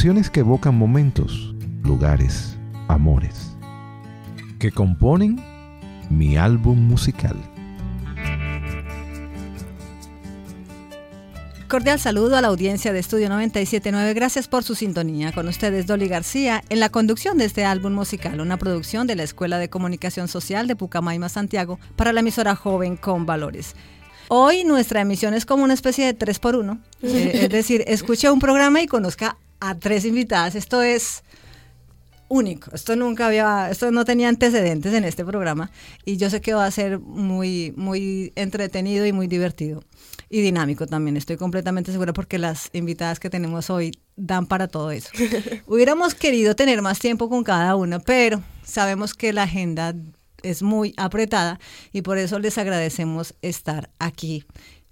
canciones que evocan momentos, lugares, amores, que componen mi álbum musical. Cordial saludo a la audiencia de Estudio 979. Gracias por su sintonía. Con ustedes, Dolly García, en la conducción de este álbum musical, una producción de la Escuela de Comunicación Social de Pucamaima, Santiago, para la emisora Joven con Valores. Hoy nuestra emisión es como una especie de tres por uno. Eh, es decir, escuche un programa y conozca a tres invitadas. Esto es único. Esto nunca había, esto no tenía antecedentes en este programa y yo sé que va a ser muy, muy entretenido y muy divertido y dinámico también. Estoy completamente segura porque las invitadas que tenemos hoy dan para todo eso. Hubiéramos querido tener más tiempo con cada una, pero sabemos que la agenda es muy apretada y por eso les agradecemos estar aquí.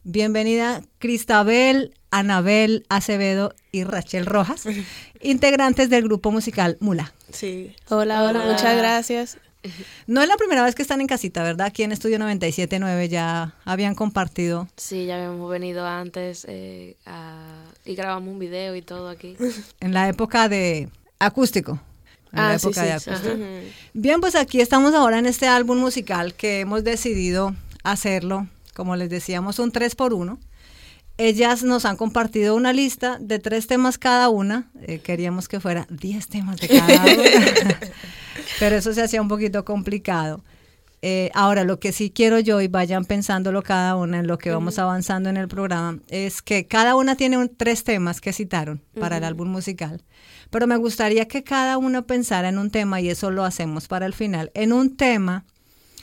Bienvenida Cristabel, Anabel Acevedo y Rachel Rojas, integrantes del grupo musical Mula. Sí. Hola, hola, muchas gracias. No es la primera vez que están en casita, ¿verdad? Aquí en Estudio 97.9 ya habían compartido. Sí, ya habíamos venido antes eh, a- y grabamos un video y todo aquí. En la época de acústico. En la Ah, sí, época sí, de sí. acústico. Bien, pues aquí estamos ahora en este álbum musical que hemos decidido hacerlo, como les decíamos, un 3 por 1 Ellas nos han compartido una lista de tres temas cada una. Eh, queríamos que fuera 10 temas de cada una. Pero eso se hacía un poquito complicado. Eh, ahora, lo que sí quiero yo, y vayan pensándolo cada una en lo que vamos avanzando en el programa, es que cada una tiene un- tres temas que citaron para el álbum musical. Pero me gustaría que cada uno pensara en un tema, y eso lo hacemos para el final, en un tema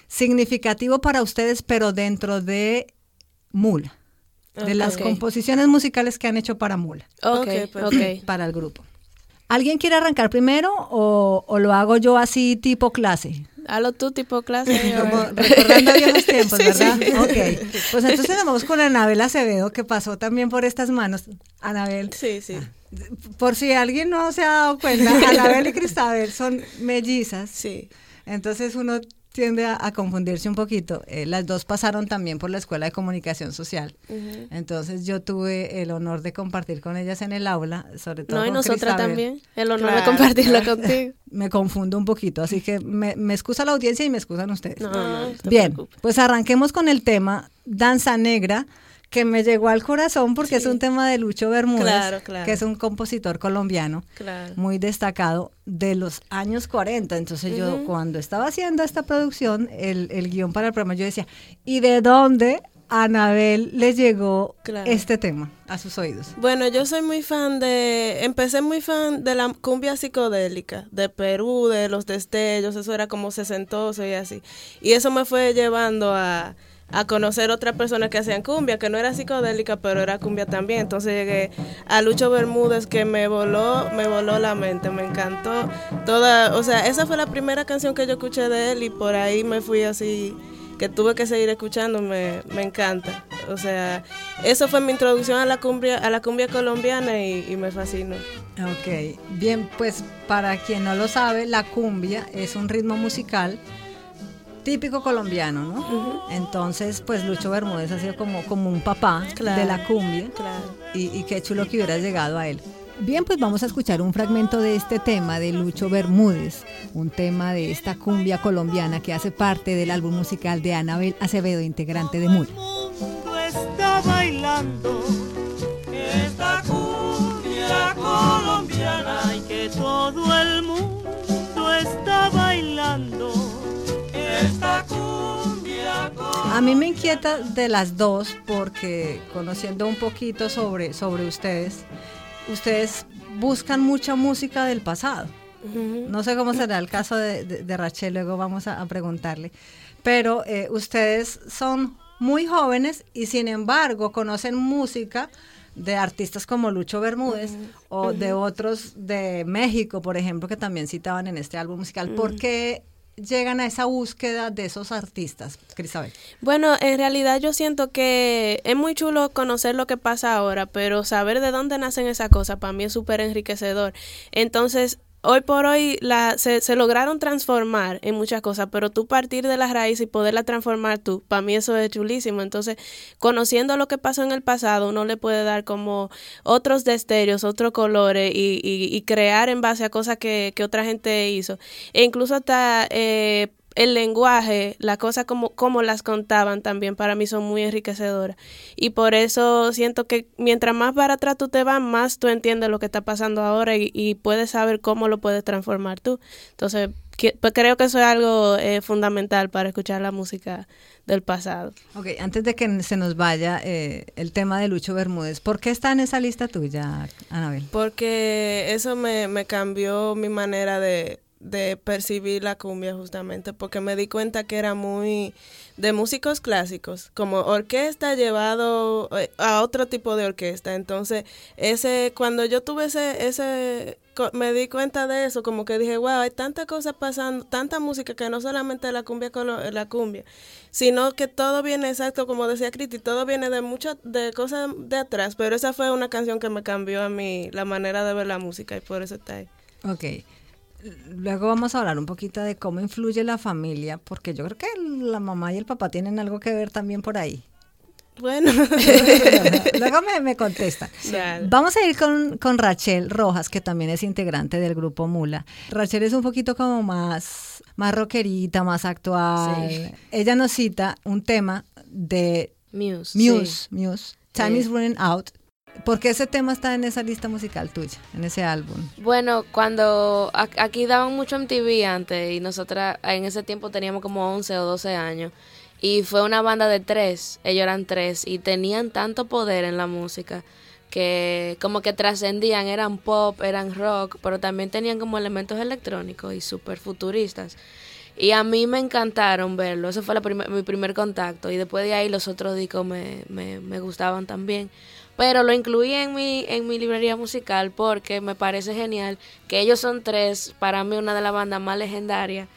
significativo para ustedes, pero dentro de Mula, de las composiciones musicales que han hecho para Mula, Ok, Ok, pues. para el grupo. ¿Alguien quiere arrancar primero o, o lo hago yo así tipo clase? Hazlo tú tipo clase. Como recordando viejos tiempos, ¿verdad? Ok. Pues entonces nos vamos con Anabel Acevedo, que pasó también por estas manos. Anabel, Sí, sí. por si alguien no se ha dado cuenta, Anabel y Cristabel son mellizas. Sí. Entonces uno tiende a, a confundirse un poquito. Eh, las dos pasaron también por la Escuela de Comunicación Social. Entonces yo tuve el honor de compartir con ellas en el aula, sobre todo No, y nosotras también. El honor Claro, de compartirlo claro. contigo. Me confundo un poquito, así que me, me excusa la audiencia y me excusan ustedes. No, no, no te Bien, pues arranquemos con el tema Danza Negra, que me llegó al corazón porque es un tema de Lucho Bermúdez, Claro, claro. que es un compositor colombiano Claro. muy destacado de los años 40. Entonces yo cuando estaba haciendo esta producción, el, el guion para el programa, yo decía, ¿y de dónde a Anabel le llegó Claro. este tema a sus oídos? Bueno, yo soy muy fan de, empecé muy fan de la cumbia psicodélica, de Perú, de los destellos, eso era como sesentoso y así. Y eso me fue llevando a, a conocer otras personas que hacían cumbia, que no era psicodélica, pero era cumbia también. Entonces llegué a Lucho Bermúdez, que me voló, me voló la mente, me encantó. Toda, o sea, esa fue la primera canción que yo escuché de él y por ahí me fui así que tuve que seguir escuchando, me, me encanta. O sea, eso fue mi introducción a la cumbia, a la cumbia colombiana y, y me fascinó. Ok, bien, pues para quien no lo sabe, la cumbia es un ritmo musical típico colombiano, ¿no? Entonces, pues Lucho Bermúdez ha sido como, como un papá Claro, de la cumbia claro. y, y qué chulo que hubiera llegado a él. Bien, pues vamos a escuchar un fragmento de este tema de Lucho Bermúdez, un tema de esta cumbia colombiana que hace parte del álbum musical de Anabel Acevedo, integrante de Mula. mundo está bailando esta cumbia colombiana A mí me inquieta de las dos porque conociendo un poquito sobre, sobre ustedes, ustedes buscan mucha música del pasado. No sé cómo será el caso de, de- de Rachel, luego vamos a, a preguntarle. Pero eh, ustedes son muy jóvenes y sin embargo conocen música de artistas como Lucho Bermúdez o de otros de México, por ejemplo, que también citaban en este álbum musical. ¿Por qué llegan a esa búsqueda de esos artistas, Crisabel? Bueno, en realidad yo siento que es muy chulo conocer lo que pasa ahora, pero saber de dónde nacen esas cosas para mí es súper enriquecedor. Entonces, hoy por hoy la, se, se, lograron transformar en muchas cosas, pero tú partir de la raíz y poderla transformar tú, para mí eso es chulísimo. Entonces, conociendo lo que pasó en el pasado, uno le puede dar como otros destellos, otros colores y, y, y crear en base a cosas que, que otra gente hizo. E incluso hasta... Eh, el lenguaje, las cosas como, como las contaban también para mí son muy enriquecedoras. Y por eso siento que mientras más para atrás tú te vas, más tú entiendes lo que está pasando ahora y, y puedes saber cómo lo puedes transformar tú. Entonces, que, pues creo que eso es algo eh, fundamental para escuchar la música del pasado. Ok, antes de que se nos vaya eh, el tema de Lucho Bermúdez, ¿por qué está en esa lista tuya, Anabel? Porque eso me, me cambió mi manera de, de percibir la cumbia justamente porque me di cuenta que era muy de músicos clásicos como orquesta llevado eh, a otro tipo de orquesta entonces ese cuando yo tuve ese ese me di cuenta de eso como que dije wow hay tantas cosas pasando tanta música que no solamente la cumbia la cumbia sino que todo viene exacto como decía Criti todo viene de muchas de cosas de atrás pero esa fue una canción que me cambió a mí la manera de ver la música y por eso está ahí. Luego vamos a hablar un poquito de cómo influye la familia, porque yo creo que la mamá y el papá tienen algo que ver también por ahí. Bueno. Luego me, me contesta. Dale. Vamos a ir con, con Rachel Rojas, que también es integrante del grupo Mula. Rachel es un poquito como más, más rockerita, más actual. Sí. Ella nos cita un tema de Muse. Muse, sí. Muse, Time is Running Out. ¿Por qué ese tema está en esa lista musical tuya, en ese álbum? Bueno, cuando aquí daban mucho MTV antes y nosotras en ese tiempo teníamos como 11 o 12 años y fue una banda de tres, ellos eran tres y tenían tanto poder en la música que como que trascendían, eran pop, eran rock, pero también tenían como elementos electrónicos y súper futuristas. Y a mí me encantaron verlo, ese fue mi primer contacto y después de ahí los otros discos me, me, me gustaban también. Pero lo incluí en mi, en mi librería musical porque me parece genial que ellos son tres, para mí una de las bandas más legendarias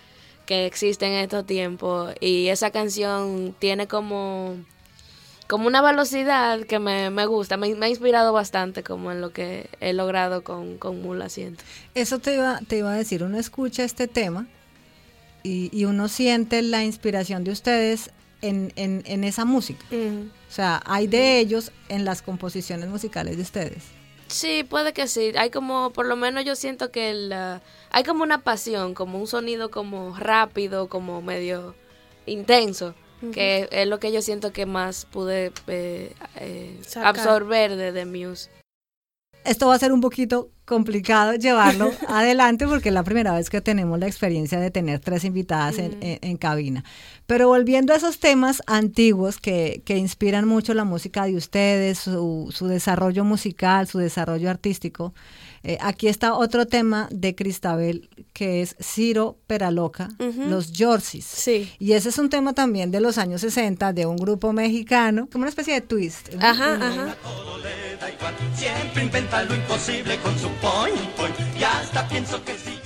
que existen en estos tiempos y esa canción tiene como, como una velocidad que me, me gusta, me, ha inspirado bastante como en lo que he logrado con, con Mula Siento. Eso te iba, te iba a decir, uno escucha este tema y, y uno siente la inspiración de ustedes en, en, en esa música. O sea, hay de ellos en las composiciones musicales de ustedes. Sí, puede que sí. Hay como, por lo menos yo siento que la, hay como una pasión, como un sonido como rápido, como medio intenso, que es lo que yo siento que más pude eh, eh, absorber de The Muse. Esto va a ser un poquito complicado llevarlo adelante porque es la primera vez que tenemos la experiencia de tener tres invitadas en, en- en cabina. Pero volviendo a esos temas antiguos que, que inspiran mucho la música de ustedes, su, su desarrollo musical, su desarrollo artístico, eh, aquí está otro tema de Cristabel que es Ciro Peraloca, Ujú. los Yorsis. Sí. Y ese es un tema también de los años 60 de un grupo mexicano, como una especie de twist. ¿no? Ajá, ajá. Todo le da igual, siempre inventa lo imposible con su point, point. Y hasta pienso que quisiera...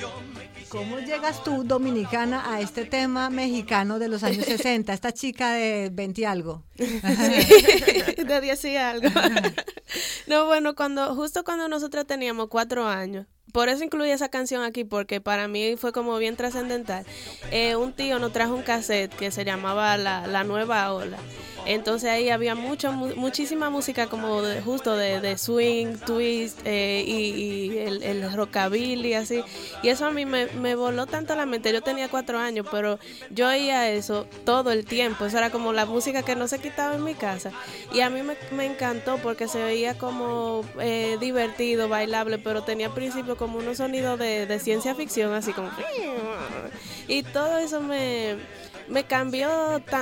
¿Cómo llegas tú, dominicana, a este tema mexicano de los años 60? Esta chica de 20 y algo. de 10 y algo. no, bueno, cuando justo cuando nosotros teníamos cuatro años, por eso incluí esa canción aquí, porque para mí fue como bien trascendental. Eh, un tío nos trajo un cassette que se llamaba La, La Nueva Ola. Entonces ahí había mucho, mu- muchísima música como de, justo de, de swing, twist eh, y, el, el rockabilly, así. Y eso a mí me, me voló tanto la mente. Yo tenía cuatro años, pero yo oía eso todo el tiempo. Eso era como la música que no se quitaba en mi casa. Y a mí me, me encantó porque se veía como eh, divertido, bailable, pero tenía al como unos sonidos de, de ciencia ficción, así como... Y todo eso me, me cambió,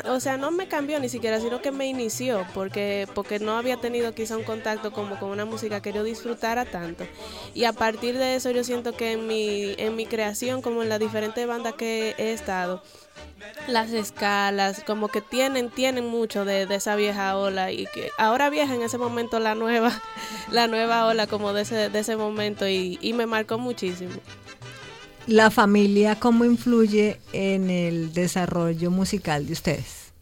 o sea, no me cambió ni siquiera, sino que me inició, porque, porque no había tenido quizá un contacto como con una música que yo disfrutara tanto. Y a partir de eso yo siento que en mi, en mi creación, como en las diferentes bandas que he estado, las escalas, como que tienen, tienen mucho de, de esa vieja ola y que ahora vieja en ese momento la nueva, la nueva ola como de ese, de ese momento y, y me marcó muchísimo. ¿La familia cómo influye en el desarrollo musical de ustedes?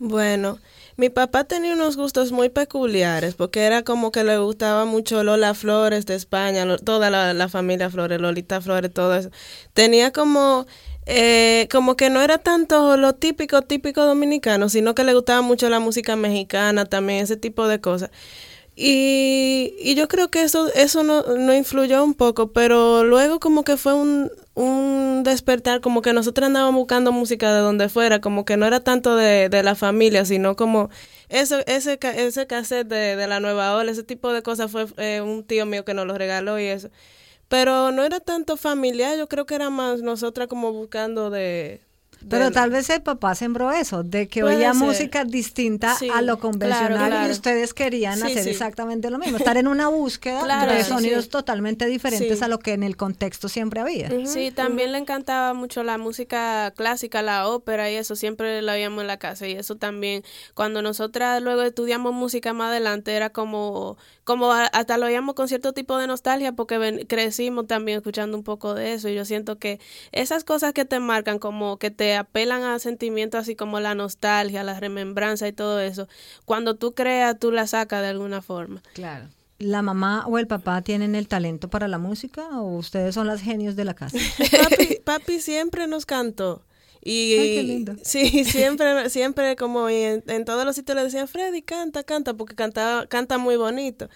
Bueno, mi papá tenía unos gustos muy peculiares porque era como que le gustaba mucho Lola Flores de España, toda la, familia Flores, Lolita Flores, todo eso. Tenía como eh, como que no era tanto lo típico, típico dominicano, sino que le gustaba mucho la música mexicana también, ese tipo de cosas. Y, y yo creo que eso, eso no, no influyó un poco, pero luego como que fue un, un despertar, como que nosotros andábamos buscando música de donde fuera, como que no era tanto de, de la familia, sino como eso, ese, ese cassette de, de la nueva ola, ese tipo de cosas fue eh, un tío mío que nos lo regaló y eso. Pero no era tanto familiar, yo creo que era más nosotras como buscando de, pero tal vez el papá sembró eso, de que oía música distinta a lo convencional y ustedes querían hacer exactamente lo mismo, estar en una búsqueda de sonidos totalmente diferentes a lo que en el contexto siempre había. Sí, también le encantaba mucho la música clásica, la ópera y eso, siempre la oíamos en la casa y eso también, cuando nosotras luego estudiamos música más adelante, era como, como hasta lo oíamos con cierto tipo de nostalgia porque crecimos también escuchando un poco de eso y yo siento que esas cosas que te marcan como que te apelan a sentimientos así como la nostalgia, la remembranza y todo eso, cuando tú creas, tú la sacas de alguna forma. Claro. ¿La mamá o el papá tienen el talento para la música o ustedes son las genios de la casa? papi, siempre nos cantó. Y sí, siempre, siempre como en, en, todos los sitios le decían, Freddy, canta, canta, porque canta, canta muy bonito.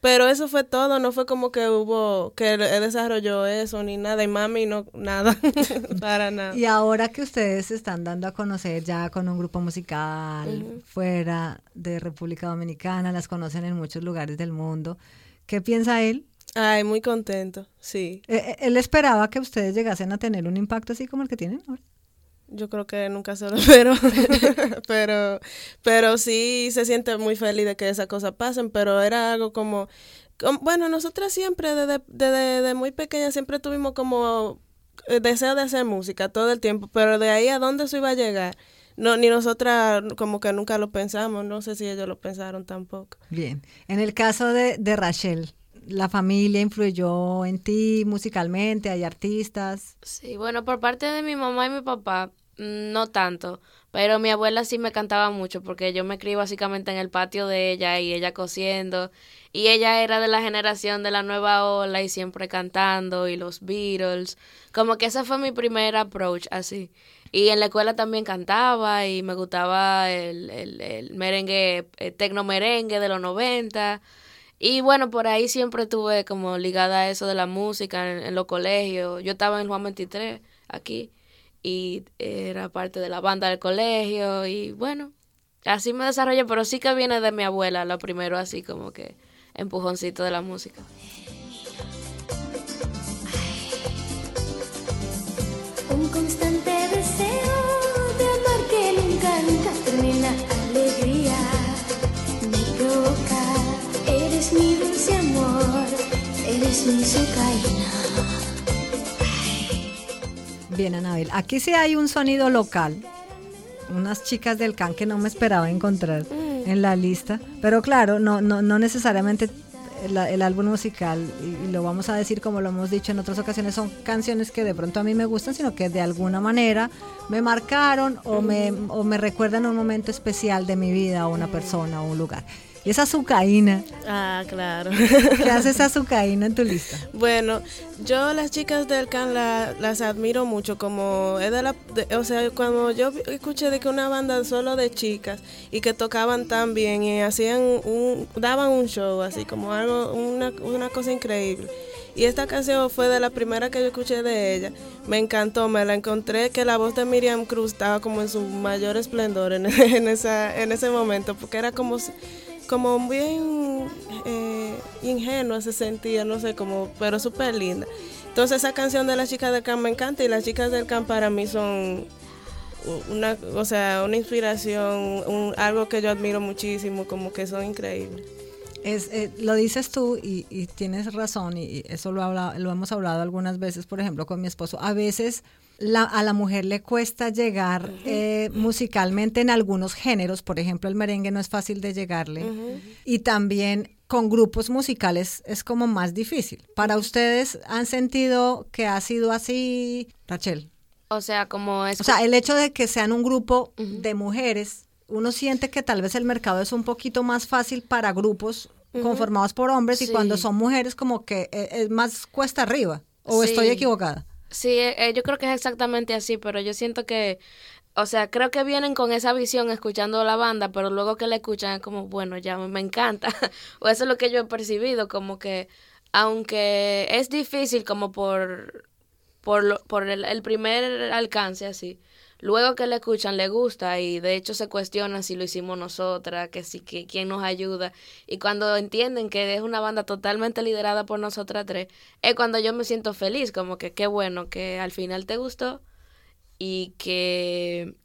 Pero eso fue todo, no fue como que hubo, que él desarrolló eso ni nada, y mami no, nada, para nada. Y ahora que ustedes se están dando a conocer ya con un grupo musical fuera de República Dominicana, las conocen en muchos lugares del mundo, ¿qué piensa él? Ay, muy contento, sí. Eh, eh, ¿Él esperaba que ustedes llegasen a tener un impacto así como el que tienen ahora? Yo creo que nunca se lo espero, pero, pero sí se siente muy feliz de que esas cosas pasen, pero era algo como, bueno, nosotras siempre, desde, desde, muy pequeña, siempre tuvimos como eh, deseo de hacer música todo el tiempo, pero de ahí a dónde eso iba a llegar, no, ni nosotras como que nunca lo pensamos, no sé si ellos lo pensaron tampoco. Bien, en el caso de, de Rachel, la familia influyó en ti musicalmente? ¿Hay artistas? Sí, bueno, por parte de mi mamá y mi papá, no tanto, pero mi abuela sí me cantaba mucho porque yo me crié básicamente en el patio de ella y ella cosiendo y ella era de la generación de la nueva ola y siempre cantando y los Beatles, como que ese fue mi primer approach así. Y en la escuela también cantaba y me gustaba el, el, el merengue, el tecno merengue de los 90. Y bueno, por ahí siempre estuve como ligada a eso de la música en, en los colegios. Yo estaba en Juan 23 aquí y era parte de la banda del colegio y bueno, así me desarrollé, pero sí que viene de mi abuela, lo primero así como que empujoncito de la música. Un constante deseo de amar que nunca, nunca termina alegría. Me provoca, eres mi dulce amor, eres mi sucaina. Bien, Anabel. Aquí sí hay un sonido local. Unas chicas del can que no me esperaba encontrar mm. en la lista. Pero claro, no, no, no necesariamente el, álbum musical, y, lo vamos a decir como lo hemos dicho en otras ocasiones, son canciones que de pronto a mí me gustan, sino que de alguna manera me marcaron o me, o me recuerdan un momento especial de mi vida, o una persona o un lugar. Y esa azucaína. Ah, claro. ¿Qué hace esa azucaína en tu lista? Bueno, yo las chicas del can las admiro mucho, como es de la, o sea, cuando yo escuché de que una banda solo de chicas y que tocaban tan bien y hacían un, daban un show así como algo, una, una cosa increíble. Y esta canción fue de la primera que yo escuché de ella. Me encantó, me la encontré que la voz de Miriam Cruz estaba como en su mayor esplendor en, en, esa, en ese momento, porque era como como bien eh, ingenua se sentía, no sé, como, pero súper linda. Entonces esa canción de las chicas del camp me encanta y las chicas del camp para mí son una, o sea, una inspiración, algo que yo admiro muchísimo, como que son increíbles. Es, eh, lo dices tú y, y, tienes razón y eso lo, habla, lo hemos hablado algunas veces, por ejemplo, con mi esposo. A veces a la mujer le cuesta llegar eh, musicalmente en algunos géneros, por ejemplo, el merengue no es fácil de llegarle. Y también con grupos musicales es como más difícil. ¿Para ustedes han sentido que ha sido así, Rachel? O sea, como es... O sea, el hecho de que sean un grupo de mujeres, uno siente que tal vez el mercado es un poquito más fácil para grupos conformados por hombres y cuando son mujeres como que eh, es más cuesta arriba. ¿O Sí. estoy equivocada? Sí, eh, eh, yo creo que es exactamente así, pero yo siento que, o sea, creo que vienen con esa visión escuchando la banda, pero luego que la escuchan es como, bueno, ya me, encanta. o eso es lo que yo he percibido, como que, aunque es difícil como por, por, lo- por el, el primer alcance así, luego que la escuchan le gusta y de hecho se cuestiona si lo hicimos nosotras, que si que quién nos ayuda y cuando entienden que es una banda totalmente liderada por nosotras tres, es cuando yo me siento feliz, como que qué bueno que al final te gustó y que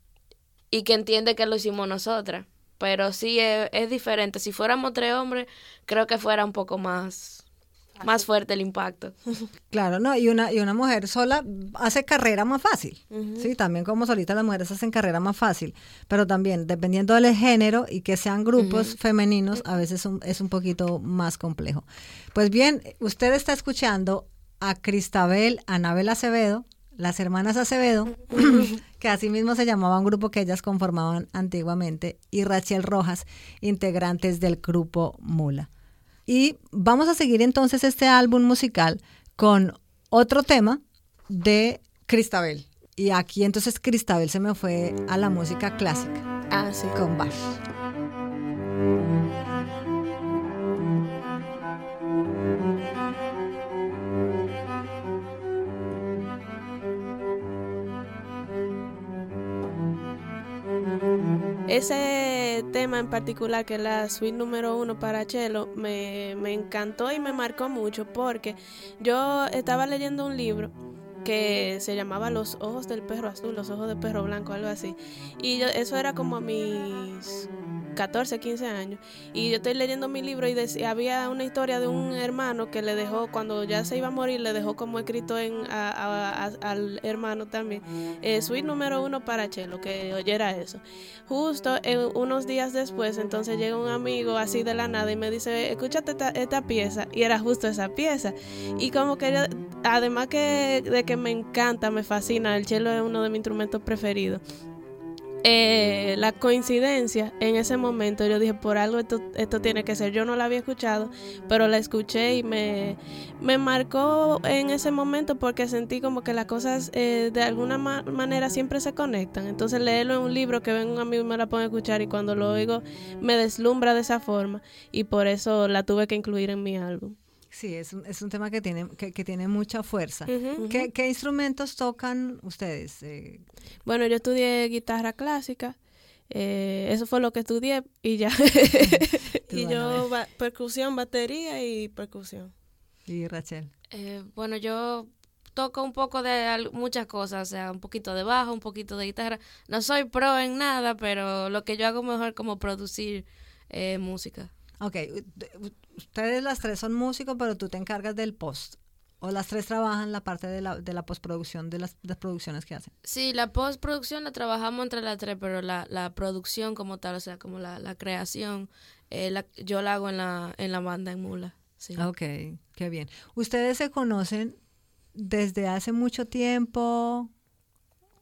y que entiende que lo hicimos nosotras. Pero sí es, es diferente. Si fuéramos tres hombres, creo que fuera un poco más más fuerte el impacto. Claro, no, y una, y una mujer sola hace carrera más fácil. Sí, también como solita las mujeres hacen carrera más fácil. Pero también, dependiendo del género y que sean grupos femeninos, a veces un- es un poquito más complejo. Pues bien, usted está escuchando a Cristabel, Anabel Acevedo, las hermanas Acevedo, que así mismo se llamaba un grupo que ellas conformaban antiguamente, y Rachel Rojas, integrantes del grupo Mula. Y vamos a seguir entonces este álbum musical con otro tema de Cristabel. Y aquí entonces Cristabel se me fue a la música clásica Ah, sí. con Bach. Ese tema en particular, que es la suite número uno para Chelo, me, me encantó y me marcó mucho porque yo estaba leyendo un libro que se llamaba Los ojos del perro azul, los ojos del perro blanco, algo así. Y yo, eso era como mis 14, 15 años. Y yo estoy leyendo mi libro y decía, había una historia de un hermano que le dejó, cuando ya se iba a morir, le dejó como escrito en, a- a- a- al hermano también. Eh, suite número uno para Chelo, que oyera eso. Justo eh, unos días después, entonces llega un amigo así de la nada y me dice, escúchate esta, esta pieza. Y era justo esa pieza. Y como que además que de que me encanta, me fascina, el cello es uno de mis instrumentos preferidos. Eh, la coincidencia en ese momento, yo dije, por algo esto, esto tiene que ser. Yo no la había escuchado, pero la escuché y me, me marcó en ese momento porque sentí como que las cosas eh, de alguna ma- manera siempre se conectan. Entonces leerlo en un libro que ven un amigo y me la pone a escuchar y cuando lo oigo me deslumbra de esa forma y por eso la tuve que incluir en mi álbum. Sí, es un, es un tema que tiene, que, que tiene mucha fuerza. Ujú. ¿Qué, qué instrumentos tocan ustedes? Eh, Bueno, yo estudié guitarra clásica. eh, eso fue lo que estudié y ya. y yo, ba- percusión, batería y percusión. y Rachel. Eh, bueno, yo toco un poco de muchas cosas, o sea, un poquito de bajo, un poquito de guitarra. No soy pro en nada, pero lo que yo hago mejor es como producir eh, música. Ok, ustedes las tres son músicos, pero tú te encargas del post. O las tres trabajan la parte de la, de la postproducción, de las, de las producciones que hacen. Sí, la postproducción la trabajamos entre las tres, pero la, la producción como tal, o sea, como la, la creación, eh, yo la hago en la, en la banda en Mula. Sí. Ok, qué bien. ¿Ustedes se conocen desde hace mucho tiempo?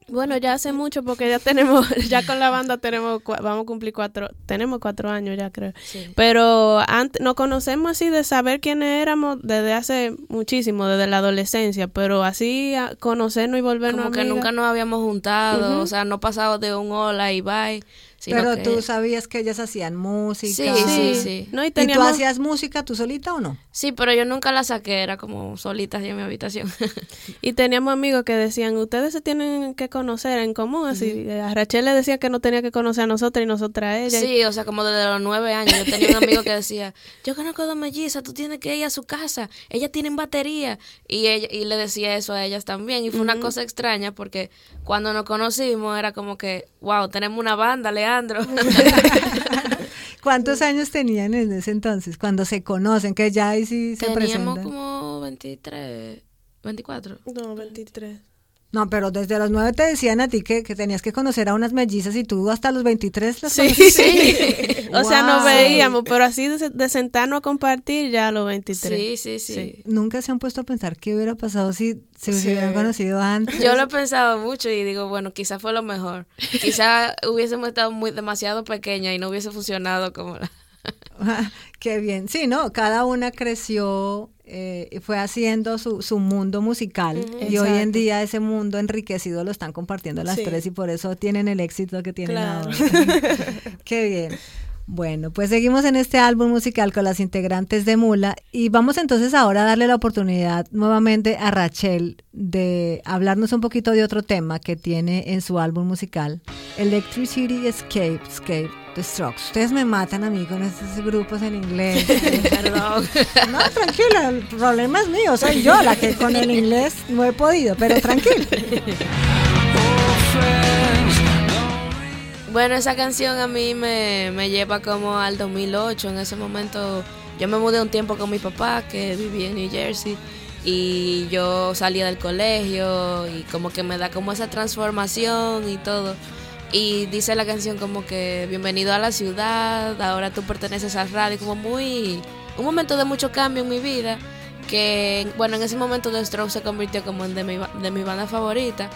Bueno, ya hace mucho porque ya tenemos, ya con la banda tenemos, vamos a cumplir cuatro, tenemos cuatro años ya creo. Sí. Pero antes, nos conocemos así de saber quiénes éramos desde hace muchísimo, desde la adolescencia, pero así a conocernos y volvernos Como que amigas. nunca nos habíamos juntado, o sea, no pasado de un hola y bye. Sino pero que- tú sabías que ellas hacían música. Sí, sí, sí. No, y ¿Y tú hacías música tú solita o no? Sí, pero yo nunca la saqué, era como solita allí en mi habitación. y teníamos amigos que decían, ustedes se tienen que conocer en común, así. A Rachel le decía que no tenía que conocer a nosotros y nosotras a ella. Sí, o sea, como desde los nueve años. Yo tenía un amigo que decía, yo conozco a mellizas, tú tienes que ir a su casa, ellas tienen batería. Y, ella, y le decía eso a ellas también. Y fue una cosa extraña porque cuando nos conocimos era como que, wow, tenemos una banda, Leandro. ¿Cuántos años tenían en ese entonces? Cuando se conocen, que ya ahí sí se Teníamos presentan. como 23, 24. No, 23. No, pero desde los nueve te decían a ti que, que tenías que conocer a unas mellizas y tú hasta los 23 las Sí, conociste. o sea, nos Wow. veíamos, pero así de, de sentarnos a compartir ya a los 23. Sí, sí, sí. Nunca se han puesto a pensar qué hubiera pasado si se Sí. hubieran conocido antes. Yo lo he pensado mucho y digo, bueno, quizá fue lo mejor. Quizá hubiésemos estado muy demasiado pequeña y no hubiese funcionado como la... Qué bien. Sí, ¿no? Cada una creció, eh, fue haciendo su, su mundo musical y hoy en día ese mundo enriquecido lo están compartiendo las Sí. tres y por eso tienen el éxito que tienen Claro. ahora. Qué bien. Bueno, pues seguimos en este álbum musical con las integrantes de Mula y vamos entonces ahora a darle la oportunidad nuevamente a Rachel de hablarnos un poquito de otro tema que tiene en su álbum musical, Electricity Escape, Escape, The Strokes. Ustedes me matan a mí con estos grupos en inglés. Perdón. No, tranquila, el problema es mío, soy yo la que con el inglés no he podido, pero tranquila. Bueno, esa canción a mí me, me lleva como al 2008. En ese momento yo me mudé un tiempo con mi papá que vivía en New Jersey y yo salía del colegio y como que me da como esa transformación y todo. Y dice la canción como que bienvenido a la ciudad, ahora tú perteneces al radio, como muy... Un momento de mucho cambio en mi vida que, bueno, en ese momento The Strokes se convirtió como en de mi, de mi banda favorita.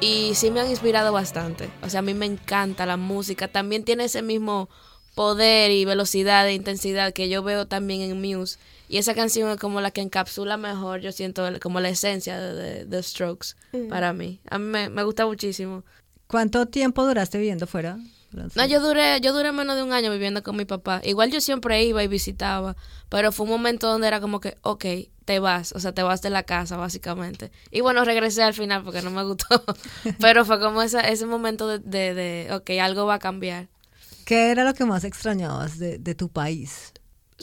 Y sí me han inspirado bastante. O sea, a mí me encanta la música. También tiene ese mismo poder y velocidad e intensidad que yo veo también en Muse. Y esa canción es como la que encapsula mejor, yo siento, como la esencia de, de- de Strokes para mí. A mí me, me gusta muchísimo. ¿Cuánto tiempo duraste viviendo fuera? No, yo duré, yo duré menos de un año viviendo con mi papá. Igual yo siempre iba y visitaba, pero fue un momento donde era como que, ok, te vas, o sea, te vas de la casa, básicamente. Y bueno, regresé al final porque no me gustó, pero fue como esa, ese momento de, de, de, ok, algo va a cambiar. ¿Qué era lo que más extrañabas de, de tu país?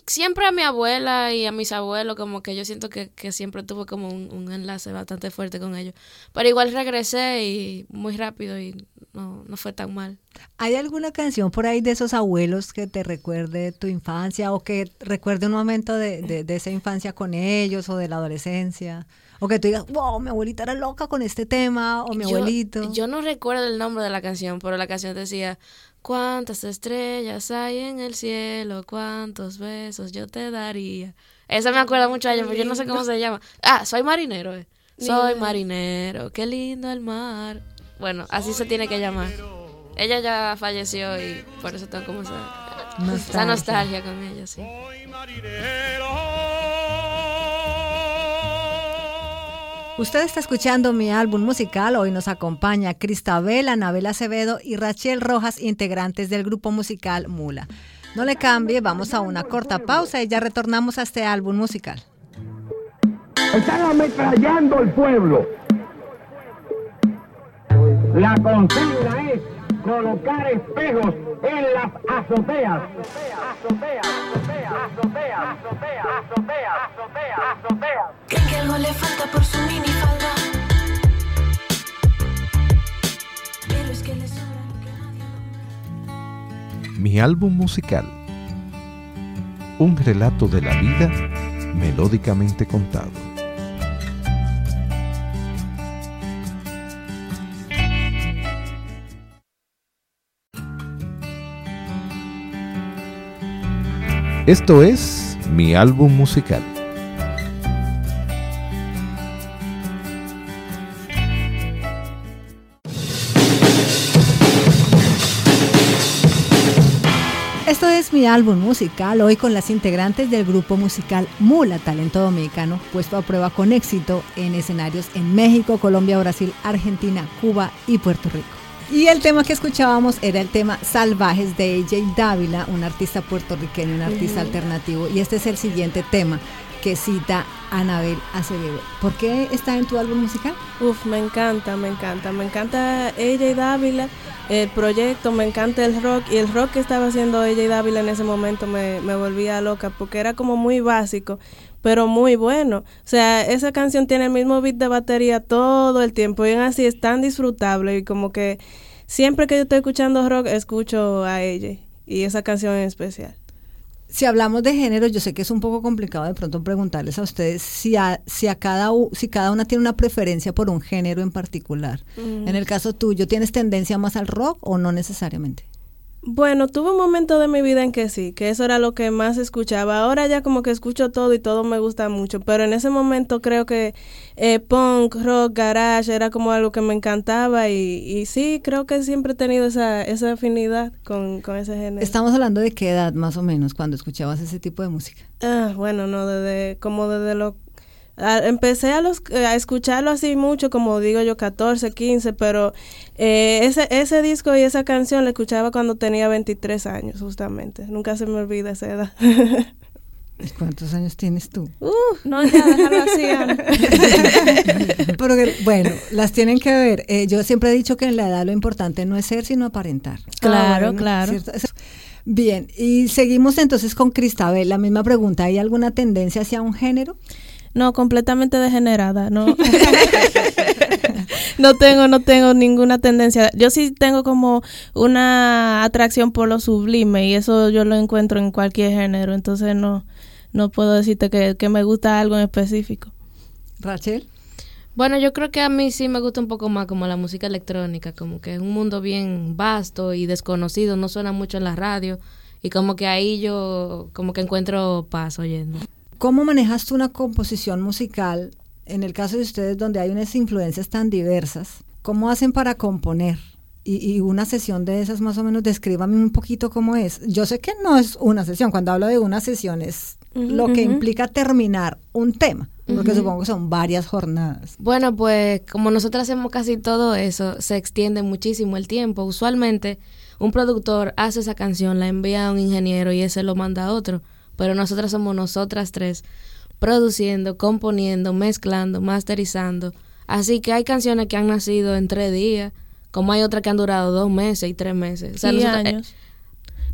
Siempre a mi abuela y a mis abuelos, como que yo siento que, que siempre tuve como un, un enlace bastante fuerte con ellos. Pero igual regresé y muy rápido y no, no fue tan mal. ¿Hay alguna canción por ahí de esos abuelos que te recuerde tu infancia o que recuerde un momento de, de- de esa infancia con ellos o de la adolescencia? O que tú digas, wow, mi abuelita era loca con este tema o mi Yo- abuelito. Yo no recuerdo el nombre de la canción, pero la canción decía, ¿cuántas estrellas hay en el cielo? ¿Cuántos besos yo te daría? Esa me acuerda mucho a ella, pero yo no sé cómo se llama. Ah, soy marinero, eh. Soy marinero, qué lindo el mar. Bueno, así se tiene que llamar. Ella ya falleció y por eso tengo como esa esa Nostalgia. nostalgia con ella, sí. Usted está escuchando mi álbum musical. Hoy nos acompaña Cristabel, Anabel Acevedo y Rachel Rojas, integrantes del grupo musical Mula. No le cambie, vamos a una corta pausa y ya retornamos a este álbum musical. Están ametrallando el pueblo. La consigna es colocar espejos en las azoteas. Creen que algo le falta por su minifalda. Pero es que le sobra lo que nadie Mi álbum musical. Un relato de la vida melódicamente contado. Esto es mi álbum musical. Esto es mi álbum musical, hoy con las integrantes del grupo musical Mula, talento dominicano, puesto a prueba con éxito en escenarios en México, Colombia, Brasil, Argentina, Cuba y Puerto Rico. Y el tema que escuchábamos era el tema Salvajes de AJ Dávila, un artista puertorriqueño, un artista alternativo. Y este es el siguiente tema que cita Anabel Acevedo. ¿Por qué está en tu álbum musical? Uf, me encanta, me encanta, me encanta ella y Dávila, el proyecto, me encanta el rock y el rock que estaba haciendo ella y Dávila en ese momento me, me volvía loca porque era como muy básico, pero muy bueno. O sea, esa canción tiene el mismo beat de batería todo el tiempo y aún así es tan disfrutable y como que siempre que yo estoy escuchando rock escucho a ella y esa canción en especial. Si hablamos de género, yo sé que es un poco complicado de pronto preguntarles a ustedes si a, si a cada si cada una tiene una preferencia por un género en particular. Mm. En el caso tuyo, ¿tienes tendencia más al rock o no necesariamente? Bueno, tuve un momento de mi vida en que sí, que eso era lo que más escuchaba. Ahora ya como que escucho todo y todo me gusta mucho, pero en ese momento creo que eh, punk, rock, garage era como algo que me encantaba y, y sí, creo que siempre he tenido esa, esa afinidad con, con ese género. Estamos hablando de qué edad más o menos cuando escuchabas ese tipo de música. Ah, bueno, no, desde, como desde lo... a- empecé a, los, a escucharlo así mucho, como digo yo, 14, 15, pero eh, ese, ese disco y esa canción la escuchaba cuando tenía 23 años, justamente. Nunca se me olvida esa edad. ¿Y ¿Cuántos años tienes tú? uh, no, ya, déjalo así. Pero bueno, las tienen que ver. Eh, yo siempre he dicho que en la edad lo importante no es ser, sino aparentar. Claro, Ah, bueno, claro. ¿cierto? Eso- Bien, y seguimos entonces con Cristabel. La misma pregunta, ¿hay alguna tendencia hacia un género? No, completamente degenerada, no. no tengo, no tengo ninguna tendencia. Yo sí tengo como una atracción por lo sublime y eso yo lo encuentro en cualquier género, entonces no, no puedo decirte que, que me gusta algo en específico. Rachel. Bueno, yo creo que a mí sí me gusta un poco más como la música electrónica, como que es un mundo bien vasto y desconocido, no suena mucho en la radio y como que ahí yo como que encuentro paz oyendo. ¿Cómo manejas tú una composición musical en el caso de ustedes donde hay unas influencias tan diversas? ¿Cómo hacen para componer? Y, y una sesión de esas más o menos, descríbame un poquito cómo es. Yo sé que no es una sesión, cuando hablo de una sesión es lo que implica terminar un tema, porque supongo que son varias jornadas. Bueno, pues como nosotros hacemos casi todo eso, se extiende muchísimo el tiempo. Usualmente un productor hace esa canción, la envía a un ingeniero y ese lo manda a otro, pero nosotras somos nosotras tres produciendo, componiendo, mezclando, masterizando. Así que hay canciones que han nacido en tres días, como hay otras que han durado dos meses y tres meses. O sea, y nosotras- años.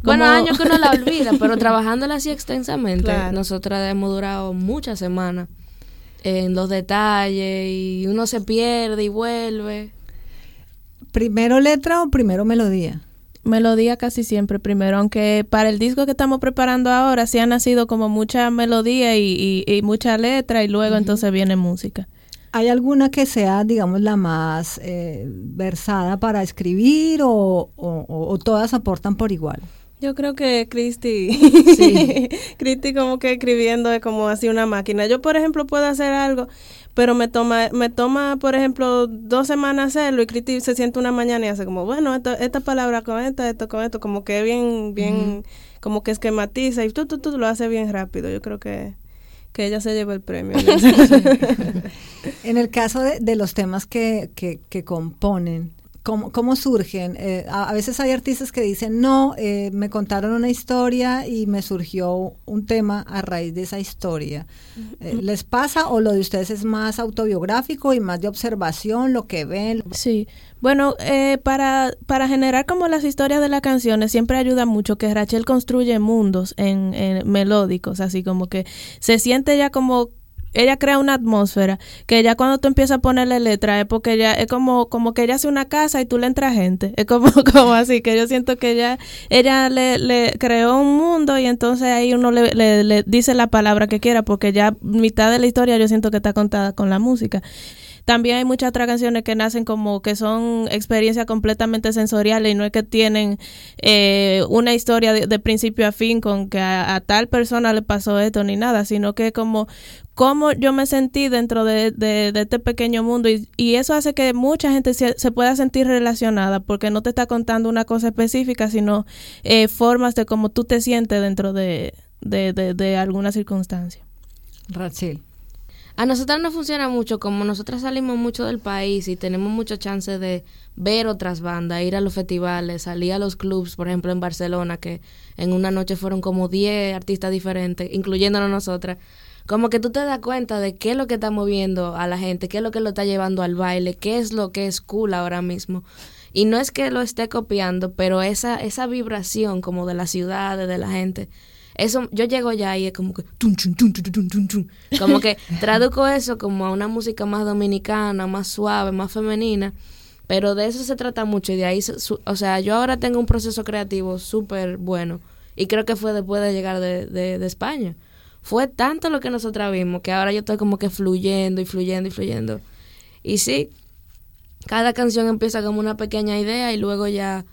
bueno, años que uno la olvida, pero trabajándola así extensamente, Claro. nosotras hemos durado muchas semanas en los detalles y uno se pierde y vuelve. ¿Primero letra o primero melodía? Melodía casi siempre primero, aunque para el disco que estamos preparando ahora sí ha nacido como mucha melodía y, y- y mucha letra y luego entonces viene música. ¿Hay alguna que sea, digamos, la más eh, versada para escribir o, o- o- o todas aportan por igual? Yo creo que Cristi, Sí. Cristi como que escribiendo es como así una máquina. Yo, por ejemplo, puedo hacer algo, pero me toma, me toma, por ejemplo, dos semanas hacerlo y Cristi se siente una mañana y hace como, bueno, esto, esta palabra con esta, esto con esto, como que bien, bien, como que esquematiza y tú, tú, tú lo hace bien rápido. Yo creo que, que ella se lleva el premio. En el caso de, de los temas que, que- que componen, ¿cómo, cómo surgen? Eh, a, a veces hay artistas que dicen, no, eh, me contaron una historia y me surgió un tema a raíz de esa historia. Eh, ¿Les pasa o lo de ustedes es más autobiográfico y más de observación, lo que ven? Sí, bueno, eh, para, para generar como las historias de las canciones siempre ayuda mucho que Rachel construye mundos en, en melódicos, así como que se siente ya como ella crea una atmósfera que ya cuando tú empiezas a ponerle letra es porque ella es como como que ella hace una casa y tú le entras gente. Es como como así que yo siento que ella ella le, le creó un mundo y entonces ahí uno le, le, le dice la palabra que quiera porque ya mitad de la historia yo siento que está contada con la música también hay muchas otras canciones que nacen como que son experiencias completamente sensoriales y no es que tienen eh, una historia de, principio a fin con que a, tal persona le pasó esto ni nada, sino que como cómo yo me sentí dentro de, de- este pequeño mundo y, eso hace que mucha gente se, se pueda sentir relacionada porque no te está contando una cosa específica, sino eh, formas de cómo tú te sientes dentro de, de, de, de alguna circunstancia. Rachel. A nosotras no funciona mucho, como nosotras salimos mucho del país y tenemos mucha chance de ver otras bandas, ir a los festivales, salir a los clubs, por ejemplo en Barcelona, que en una noche fueron como 10 artistas diferentes, incluyéndonos nosotras. Como que tú te das cuenta de qué es lo que está moviendo a la gente, qué es lo que lo está llevando al baile, qué es lo que es cool ahora mismo. Y no es que lo esté copiando, pero esa, esa vibración como de las ciudades, de la gente, eso yo llego allá y es como que como que traduzco eso como a una música más dominicana, más suave, más femenina, pero de eso se trata mucho y de ahí, su- o sea, yo ahora tengo un proceso creativo súper bueno Y creo que fue después de llegar de, de, de España. Fue tanto lo que nosotras vimos que ahora yo estoy como que fluyendo y fluyendo y fluyendo. Y sí, cada canción empieza como una pequeña idea y luego ya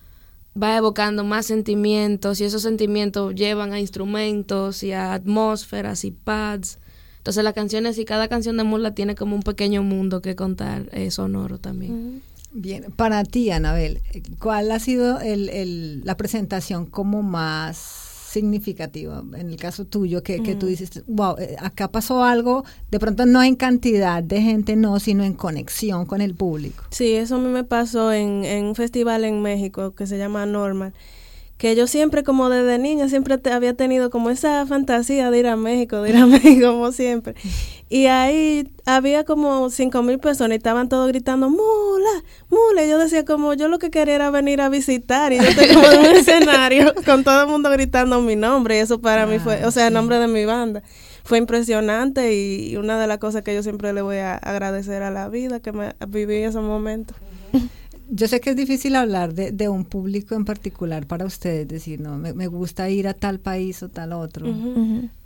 va evocando más sentimientos y esos sentimientos llevan a instrumentos y a atmósferas y pads. Entonces las canciones y cada canción de Mula tiene como un pequeño mundo que contar eh, sonoro también. Bien, para ti, Anabel, ¿cuál ha sido el, el- la presentación como más significativa? En el caso tuyo, que, que tú dices, wow, eh, acá pasó algo, de pronto no en cantidad de gente, no, sino en conexión con el público. Sí, eso a mí me pasó en, en un festival en México que se llama Normal. Que yo siempre, como desde niña, siempre te- había tenido como esa fantasía de ir a México, de ir a México, como siempre. Y ahí había como cinco mil personas y estaban todos gritando, mula, mula. Y yo decía como, yo lo que quería era venir a visitar. Y yo estoy como en un escenario con todo el mundo gritando mi nombre. Y eso para mí fue, o sea, el nombre de mi banda. Fue impresionante y una de las cosas que yo siempre le voy a agradecer a la vida que me viví esos momentos. Yo sé que es difícil hablar de, de un público en particular para ustedes, decir, no, me, me gusta ir a tal país o tal otro,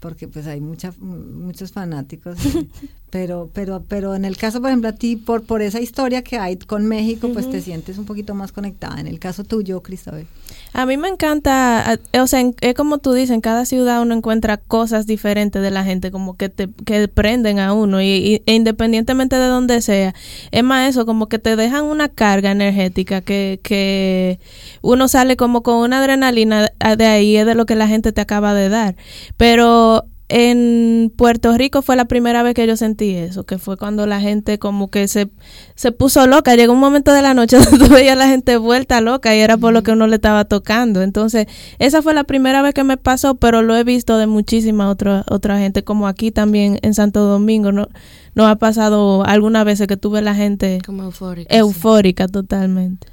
porque pues hay mucha, muchos fanáticos, pero, pero, pero en el caso, por ejemplo, a ti, por, por esa historia que hay con México, pues te sientes un poquito más conectada. En el caso tuyo, Cristóbal. A mí me encanta, o sea, en- es como tú dices, en cada ciudad uno encuentra cosas diferentes de la gente, como que te que prenden a uno, y, y- e independientemente de donde sea. Es más eso, como que te dejan una carga energética que, que uno sale como con una adrenalina de- ahí, es de lo que la gente te acaba de dar. Pero en Puerto Rico fue la primera vez que yo sentí eso, que fue cuando la gente como que se, se puso loca. Llegó un momento de la noche donde tú veías a la gente vuelta loca y era por lo que uno le estaba tocando. Entonces, esa fue la primera vez que me pasó, pero lo he visto de muchísima otra, otra gente, como aquí también en Santo Domingo. No, no ha pasado algunas veces que tuve la gente Como eufórica. sí. eufórica totalmente.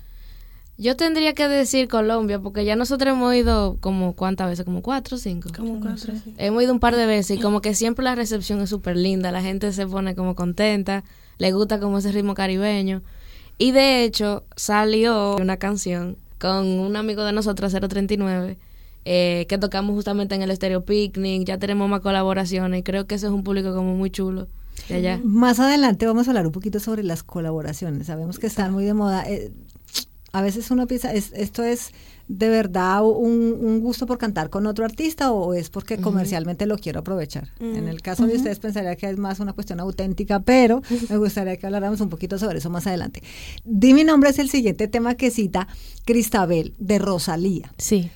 Yo tendría que decir Colombia, porque ya nosotros hemos ido como cuántas veces, como cuatro o cinco. Hemos ido un par de veces y como que siempre la recepción es súper linda, la gente se pone como contenta, le gusta como ese ritmo caribeño. Y de hecho salió una canción con un amigo de nosotros, 039, eh, que tocamos justamente en el Stereo Picnic, ya tenemos más colaboraciones y creo que ese es un público como muy chulo de allá. Más adelante vamos a hablar un poquito sobre las colaboraciones. Sabemos que están muy de moda. Eh, a veces uno piensa, ¿es- ¿esto es de verdad un, un gusto por cantar con otro artista o es porque comercialmente lo quiero aprovechar? En el caso de ustedes pensaría que es más una cuestión auténtica, pero me gustaría que habláramos un poquito sobre eso más adelante. Di mi nombre es el siguiente tema que cita Cristabel de Rosalía. Sí.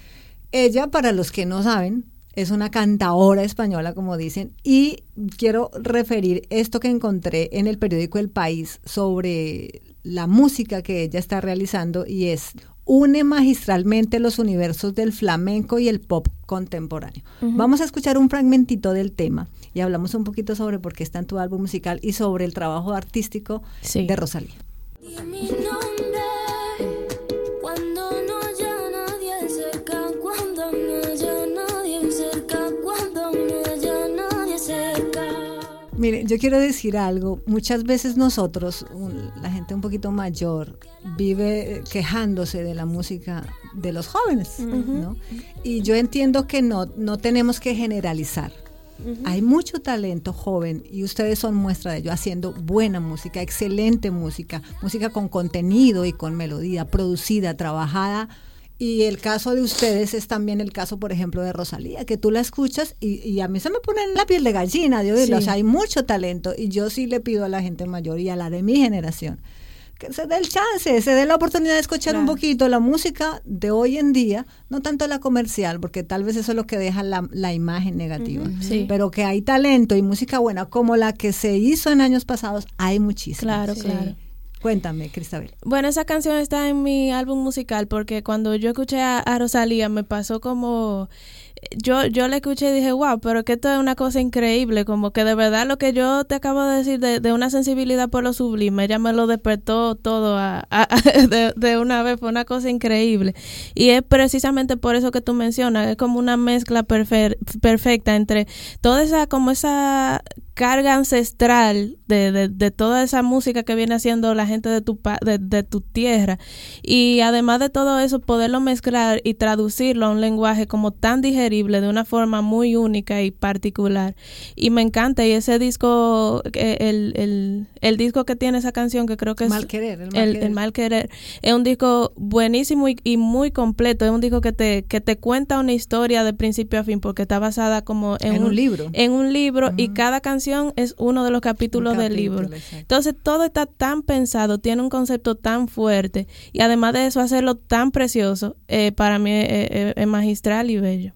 Ella, para los que no saben, es una cantadora española, como dicen, y quiero referir esto que encontré en el periódico El País sobre la música que ella está realizando y es une magistralmente los universos del flamenco y el pop contemporáneo. Vamos a escuchar un fragmentito del tema y hablamos un poquito sobre por qué está en tu álbum musical y sobre el trabajo artístico Sí. de Rosalía. Di mi nombre Mire, yo quiero decir algo. Muchas veces nosotros, un- la gente un poquito mayor, vive eh, quejándose de la música de los jóvenes, ¿no? Y yo entiendo que no, no tenemos que generalizar. Hay mucho talento joven y ustedes son muestra de ello, haciendo buena música, excelente música, música con contenido y con melodía, producida, trabajada. Y el caso de ustedes es también el caso, por ejemplo, de Rosalía, que tú la escuchas y, y a mí se me pone en la piel de gallina de oírla. Sí. O sea, hay mucho talento y yo sí le pido a la gente mayor y a la de mi generación que se dé el chance, se dé la oportunidad de escuchar un poquito la música de hoy en día, no tanto la comercial, porque tal vez eso es lo que deja la, la imagen negativa, sí. pero que hay talento y música buena como la que se hizo en años pasados, hay muchísimo. Claro, claro. Cuéntame, Cristabel. Bueno, esa canción está en mi álbum musical porque cuando yo escuché a, a Rosalía me pasó como yo yo la escuché y dije, wow, pero que esto es una cosa increíble, como que de verdad lo que yo te acabo de decir de, de una sensibilidad por lo sublime, ella me lo despertó todo a- de, de una vez, fue una cosa increíble. Y es precisamente por eso que tú mencionas, es como una mezcla perfe- perfecta entre toda esa, como esa carga ancestral de, de, toda esa música que viene haciendo la gente de tu, de, de tu tierra. Y además de todo eso, poderlo mezclar y traducirlo a un lenguaje como tan de una forma muy única y particular. Y me encanta. Y ese disco, eh, el, el, el disco que tiene esa canción, que creo que es Mal querer, el mal el, querer. el mal querer, es un disco buenísimo y, y muy completo. Es un disco que te, que te cuenta una historia de principio a fin, porque está basada como en, En un libro. En un libro y cada canción es uno de los capítulos del libro. exacto. Entonces todo está tan pensado, tiene un concepto tan fuerte y además de eso hacerlo tan precioso, eh, para mí es, es- es magistral y bello.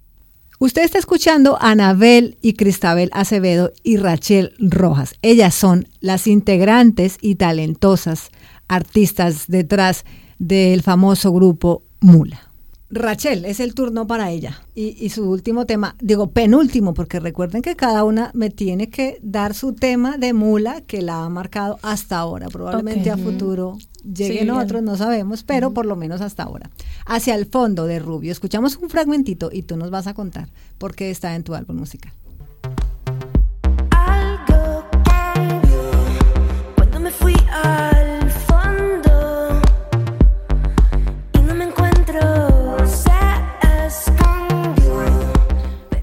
Usted está escuchando a Anabel y Cristabel Acevedo y Rachel Rojas. Ellas son las integrantes y talentosas artistas detrás del famoso grupo Mula. Rachel, es el turno para ella. Y, y su último tema, digo penúltimo, porque recuerden que cada una me tiene que dar su tema de Mula que la ha marcado hasta ahora. Probablemente a futuro lleguen Sí, otros, no sabemos, pero por lo menos hasta ahora. Hacia el fondo de Rubio. Escuchamos un fragmentito y tú nos vas a contar por qué está en tu álbum musical. Algo cambió cuando me fui al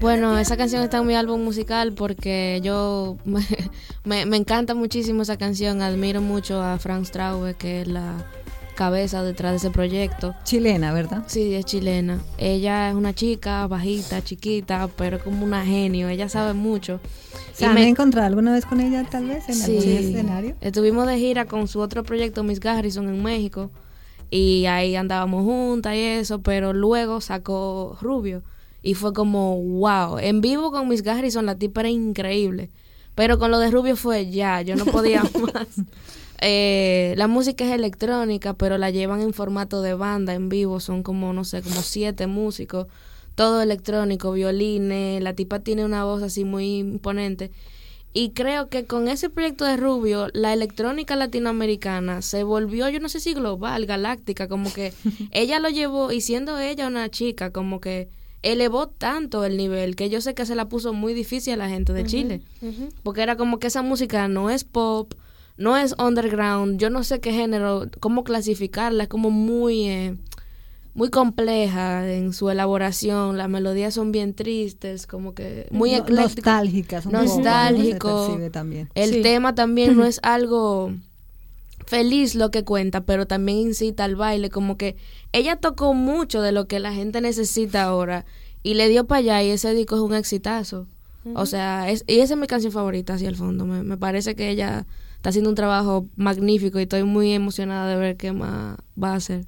Bueno, esa canción está en mi álbum musical porque yo me, me- me encanta muchísimo esa canción. Admiro mucho a Frank Straube, que es la cabeza detrás de ese proyecto. Chilena, ¿verdad? Sí, es chilena. Ella es una chica bajita, chiquita, pero como una genio. Ella sabe mucho. ¿Se han me- encontrado alguna vez con ella, tal vez, en algún escenario? Estuvimos de gira con su otro proyecto, Miss Garrison, en México. Y ahí andábamos juntas y eso, pero luego sacó Rubio. Y fue como, wow. En vivo con Miss Garrison, la tipa era increíble. Pero con lo de Rubio fue ya, yo no podía más. Eh, la música es electrónica, pero la llevan en formato de banda en vivo. Son como, no sé, como siete músicos. Todo electrónico, violines. La tipa tiene una voz así muy imponente. Y creo que con ese proyecto de Rubio, la electrónica latinoamericana se volvió, yo no sé si global, galáctica, como que ella lo llevó, y siendo ella una chica, como que elevó tanto el nivel que yo sé que se la puso muy difícil a la gente de Chile. Porque era como que esa música no es pop, no es underground, yo no sé qué género, cómo clasificarla, es como muy... eh, muy compleja en su elaboración, las melodías son bien tristes, como que muy No- nostálgicas un poco, ¿no? Se nostálgico. percibe también. El Sí. tema también no es algo feliz lo que cuenta, pero también incita al baile, como que ella tocó mucho de lo que la gente necesita ahora y le dio para allá y ese disco es un exitazo. O sea, es, y esa es mi canción favorita hacia el fondo. Me, me parece que ella está haciendo un trabajo magnífico y estoy muy emocionada de ver qué más va a hacer.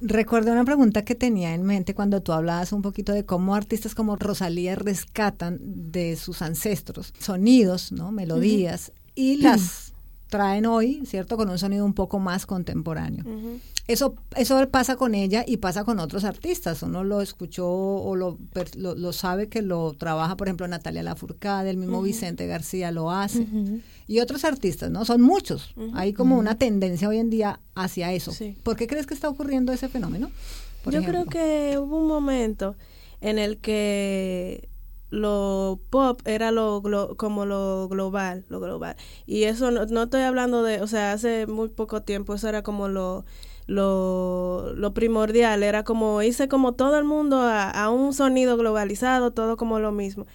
Recuerdo una pregunta que tenía en mente cuando tú hablabas un poquito de cómo artistas como Rosalía rescatan de sus ancestros sonidos, ¿no? Melodías y las traen hoy, ¿cierto? Con un sonido un poco más contemporáneo. Eso, eso pasa con ella y pasa con otros artistas. Uno lo escuchó o lo, lo, lo sabe que lo trabaja, por ejemplo, Natalia Lafourcade, el mismo Vicente García lo hace. Y otros artistas, ¿no? Son muchos. Hay como una tendencia hoy en día hacia eso. Sí. ¿Por qué crees que está ocurriendo ese fenómeno? Por Yo ejemplo? creo que hubo un momento en el que lo pop era lo como lo global, lo global. Y eso no, estoy hablando de, o sea, hace muy poco tiempo eso era como lo lo, primordial, era como irse como todo el mundo a, a un sonido globalizado, todo como lo mismo.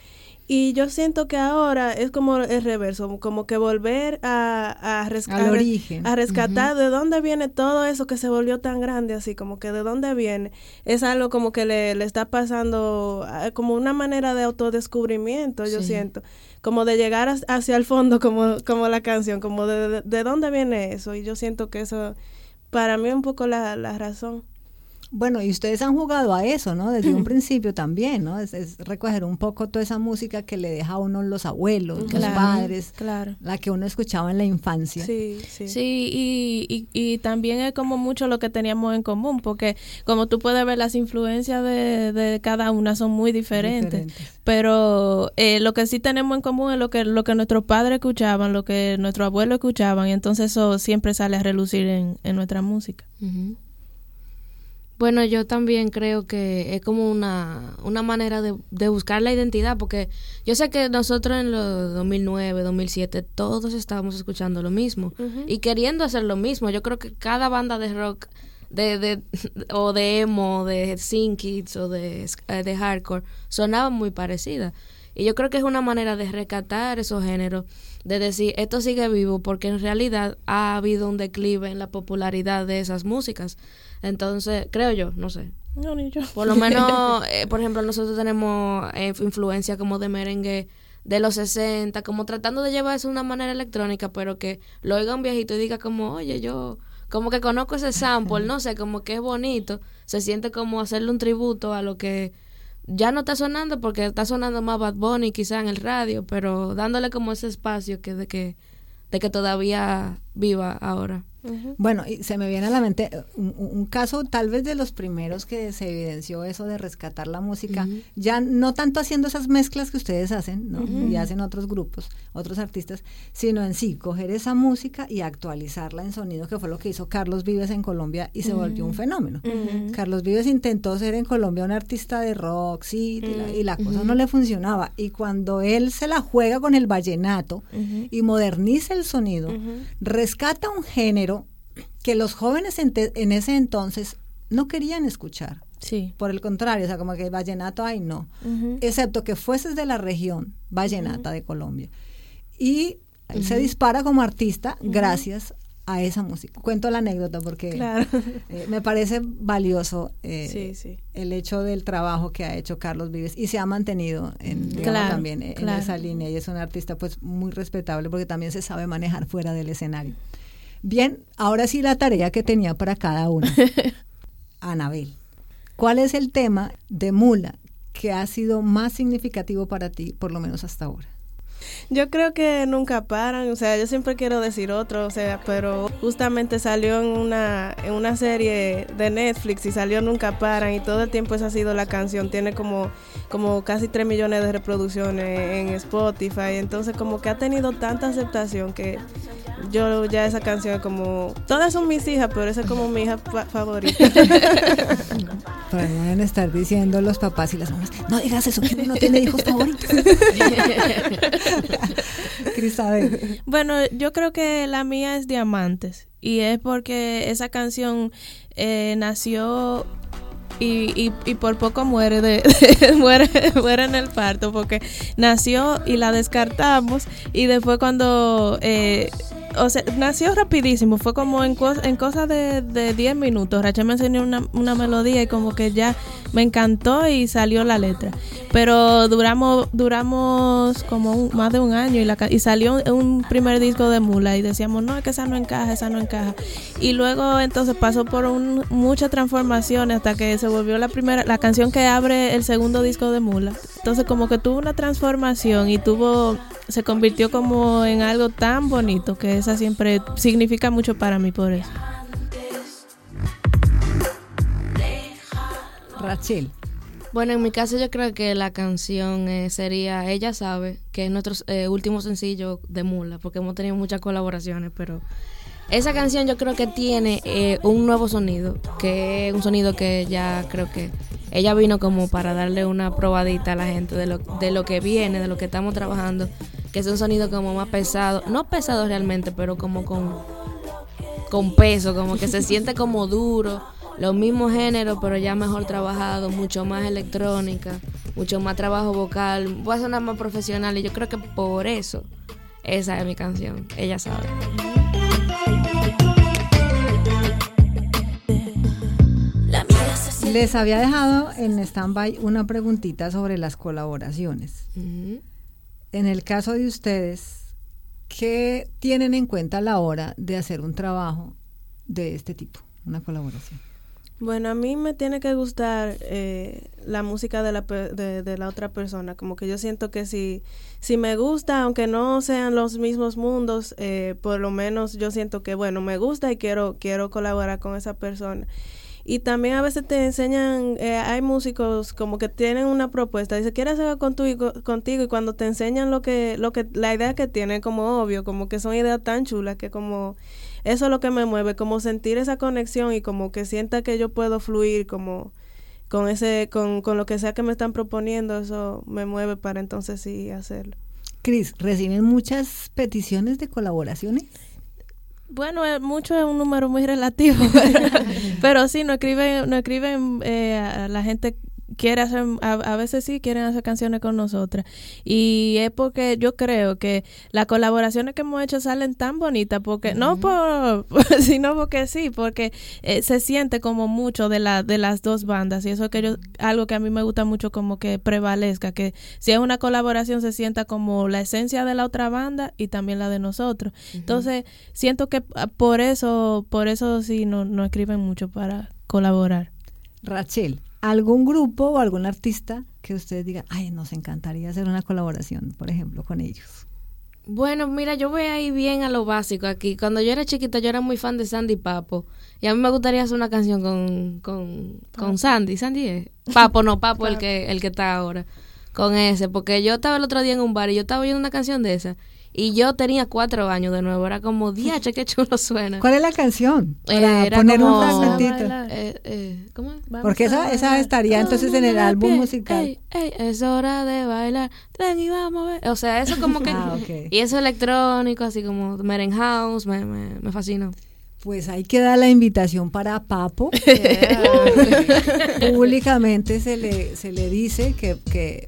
Y yo siento que ahora es como el reverso, como que volver a, a, Al a origen. a rescatar de dónde viene todo eso que se volvió tan grande, así como que de dónde viene. Es algo como que le, le está pasando ah, como una manera de autodescubrimiento, yo Sí. siento. Como de llegar as- hacia el fondo, como, como la canción, como de, de, de dónde viene eso. Y yo siento que eso, para mí, es un poco la, la razón. Bueno, y ustedes han jugado a eso, ¿no? Desde un principio también, ¿no? Es, es recoger un poco toda esa música que le deja a uno los abuelos, los Claro, padres, Claro. la que uno escuchaba en la infancia. Sí, sí. Sí. y, y, y también es como mucho lo que teníamos en común, porque como tú puedes ver, las influencias de, de cada una son muy diferentes. Diferentes. Pero eh, lo que sí tenemos en común es lo que, lo que nuestros padres escuchaban, lo que nuestros abuelos escuchaban, y entonces eso siempre sale a relucir en, en nuestra música. Bueno, yo también creo que es como una, una manera de, de buscar la identidad, porque yo sé que nosotros en los 2009, 2007, todos estábamos escuchando lo mismo y queriendo hacer lo mismo. Yo creo que cada banda de rock, de, de, o de emo, de synth kids o de, eh, de hardcore, sonaba muy parecida. Y yo creo que es una manera de rescatar esos géneros, de decir, esto sigue vivo, porque en realidad ha habido un declive en la popularidad de esas músicas. Entonces, creo yo, no sé. No, ni yo. Por lo menos, eh, por ejemplo, nosotros tenemos eh, influencia como de merengue de los 60, como tratando de llevar eso de una manera electrónica, pero que lo oiga un viejito y diga como, oye, yo como que conozco ese sample, no sé, como que es bonito, se siente como hacerle un tributo a lo que ya no está sonando porque está sonando más Bad Bunny quizá en el radio, pero dándole como ese espacio que de que de que todavía viva ahora. Bueno, y se me viene a la mente eh, un, un caso tal vez de los primeros que se evidenció eso de rescatar la música, ya no tanto haciendo esas mezclas que ustedes hacen, ¿no? y hacen otros grupos, otros artistas, sino en sí, coger esa música y actualizarla en sonido, que fue lo que hizo Carlos Vives en Colombia y se volvió un fenómeno. Carlos Vives intentó ser en Colombia un artista de rock, sí, y la, y la cosa no le funcionaba. Y cuando él se la juega con el vallenato y moderniza el sonido, rescata un género que los jóvenes en, te- en ese entonces no querían escuchar. Sí. Por el contrario, o sea, como que vallenato, ay no. Excepto que fueses de la región vallenata de Colombia. Y se dispara como artista gracias a esa música. Cuento la anécdota porque Claro. eh, me parece valioso eh, Sí, sí. el hecho del trabajo que ha hecho Carlos Vives y se ha mantenido en, digamos, Claro, también en claro. esa línea y es un artista pues muy respetable porque también se sabe manejar fuera del escenario. Bien, ahora sí la tarea que tenía para cada uno. Anabel, ¿cuál es el tema de Mula que ha sido más significativo para ti, por lo menos hasta ahora? Yo creo que nunca paran, o sea, yo siempre quiero decir otro, o sea, pero justamente salió en una, en una serie de Netflix y salió Nunca Paran y todo el tiempo esa ha sido la canción, tiene como, como casi 3 millones de reproducciones en Spotify, entonces como que ha tenido tanta aceptación que yo ya esa canción es como, todas son mis hijas, pero esa es como mi hija fa- favorita. Para no deben estar diciendo los papás y las mamás, no digas eso, que uno no tiene hijos favoritos. Cristabel. Bueno, yo creo que la mía es Diamantes y es porque esa canción eh, nació y, y, y por poco muere de, muere, muere en el parto porque nació y la descartamos y después cuando eh, o sea, nació rapidísimo, fue como en, cos- en cosa de, de 10 minutos. Rachel me enseñó una, una melodía y como que ya me encantó y salió la letra. Pero duramos duramos como un- más de un año y, la, y salió un primer disco de Mula y decíamos, no, es que esa no encaja, esa no encaja. Y luego entonces pasó por un, muchas transformaciones hasta que se volvió la primera, la canción que abre el segundo disco de Mula. Entonces como que tuvo una transformación y tuvo, se convirtió como en algo tan bonito que esa siempre significa mucho para mí por eso. Rachel. Bueno, en mi caso yo creo que la canción eh, sería Ella sabe, que es nuestro eh, último sencillo de Mula, porque hemos tenido muchas colaboraciones, pero esa canción yo creo que tiene eh, un nuevo sonido, que es un sonido que ya creo que ella vino como para darle una probadita a la gente de lo, de lo que viene, de lo que estamos trabajando, que es un sonido como más pesado, no pesado realmente, pero como con con peso, como que se siente como duro, los mismos géneros, pero ya mejor trabajado, mucho más electrónica, mucho más trabajo vocal, voy a sonar más profesional y yo creo que por eso esa es mi canción, ella sabe. Les había dejado en stand-by una preguntita sobre las colaboraciones. En el caso de ustedes, ¿qué tienen en cuenta a la hora de hacer un trabajo de este tipo, una colaboración? Bueno, a mí me tiene que gustar eh, la música de la, de, de la otra persona. Como que yo siento que si, si me gusta, aunque no sean los mismos mundos, eh, por lo menos yo siento que, bueno, me gusta y quiero, quiero colaborar con esa persona. Y también a veces te enseñan, eh, hay músicos como que tienen una propuesta, dice, ¿quieres hacer contigo, contigo? Y cuando te enseñan lo que, lo que, la idea que tiene, como obvio, como que son ideas tan chulas que como, eso es lo que me mueve, como sentir esa conexión y como que sienta que yo puedo fluir como con ese, con, con lo que sea que me están proponiendo, eso me mueve para entonces sí hacerlo. Cris, ¿reciben muchas peticiones de colaboraciones? Bueno, eh, mucho es un número muy relativo, pero, sí, no escriben, no escriben eh, a la gente quiere hacer, a, a, veces sí quieren hacer canciones con nosotras. Y es porque yo creo que las colaboraciones que hemos hecho salen tan bonitas, porque, no por, sino porque sí, porque eh, se siente como mucho de, la, de las dos bandas. Y eso es que yo, algo que a mí me gusta mucho como que prevalezca, que si es una colaboración se sienta como la esencia de la otra banda y también la de nosotros. Entonces, siento que ah, por eso, por eso sí no, no escriben mucho para colaborar. Rachel, algún grupo o algún artista que ustedes digan, ay, nos encantaría hacer una colaboración, por ejemplo, con ellos. Bueno, mira, yo voy ahí bien a lo básico aquí. Cuando yo era chiquita, yo era muy fan de Sandy Papo. Y a mí me gustaría hacer una canción con, con, con Sandy. Sandy es. Papo, no, Papo, el que, el que está ahora. Con ese. Porque yo estaba el otro día en un bar y yo estaba oyendo una canción de esa. Y yo tenía cuatro años de nuevo. Era como, diache, qué chulo suena. ¿Cuál es la canción? Para poner como- un fragmentito. Eh, eh, ¿Cómo? Porque esa, esa estaría entonces en el álbum musical. Ey, ey, es hora de bailar. Ven y vamos a ver. O sea, eso como que. Ah. Y eso electrónico, así como Meren House, me, me, me fascinó. Pues ahí queda la invitación para Papo. Públicamente se le, se le dice que, que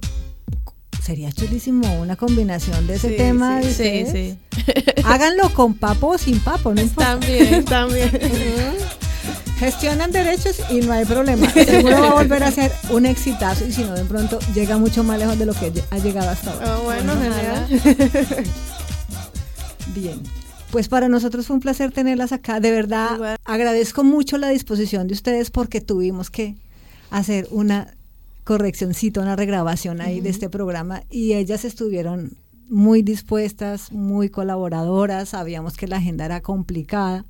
sería chulísimo una combinación de ese Sí, tema. sí, sí. Háganlo con Papo o sin Papo, no importa. También, también. Gestionan derechos y no hay problema. Seguro va a volver a ser un exitazo y si no, de pronto llega mucho más lejos de lo que ha llegado hasta ahora. Ah, bueno, genial. Bien. Pues para nosotros fue un placer tenerlas acá. De verdad, agradezco mucho la disposición de ustedes porque tuvimos que hacer una correccioncita, una regrabación ahí de este programa y ellas estuvieron muy dispuestas, muy colaboradoras, sabíamos que la agenda era complicada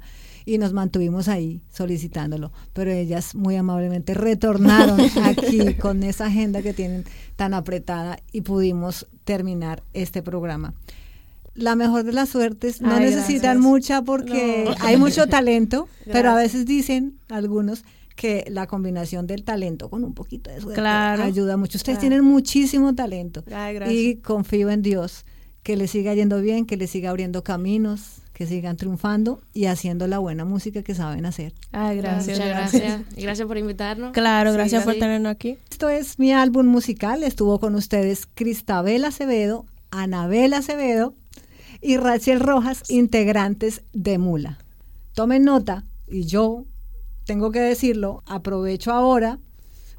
y nos mantuvimos ahí solicitándolo, pero ellas muy amablemente retornaron aquí con esa agenda que tienen tan apretada y pudimos terminar este programa. La mejor de las suertes, no Ay, necesitan gracias. mucha porque No. hay mucho talento, pero a veces dicen algunos que la combinación del talento con un poquito de suerte Claro. ayuda mucho. Ustedes Claro. tienen muchísimo talento Ay, gracias. y confío en Dios que les siga yendo bien, que les siga abriendo caminos, que sigan triunfando y haciendo la buena música que saben hacer. Ay, gracias. Muchas gracias. Y gracias por invitarnos. Claro, Sí, gracias por tenernos aquí. Esto es mi álbum musical. Estuvo con ustedes Cristabel Acevedo, Anabel Acevedo y Rachel Rojas, integrantes de Mula. Tomen nota, y yo tengo que decirlo, aprovecho ahora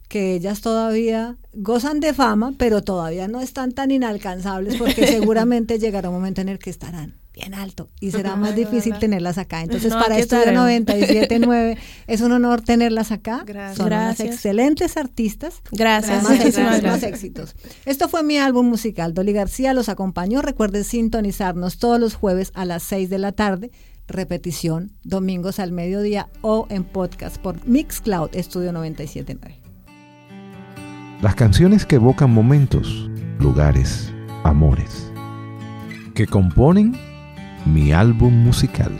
que ellas todavía gozan de fama, pero todavía no están tan inalcanzables porque seguramente llegará un momento en el que estarán bien alto y será más difícil tenerlas acá. Entonces, No, para Estudio estaremos. 97.9 es un honor tenerlas acá. Gracias. Son unas Gracias. excelentes artistas. Gracias. Más éxitos, más gracias. éxitos. Esto fue mi álbum musical. Dolly García los acompañó. Recuerden sintonizarnos todos los jueves a las 6 de la tarde. Repetición domingos al mediodía o en podcast por Mixcloud Estudio 979. Las canciones que evocan momentos, lugares, amores. Que componen mi álbum musical.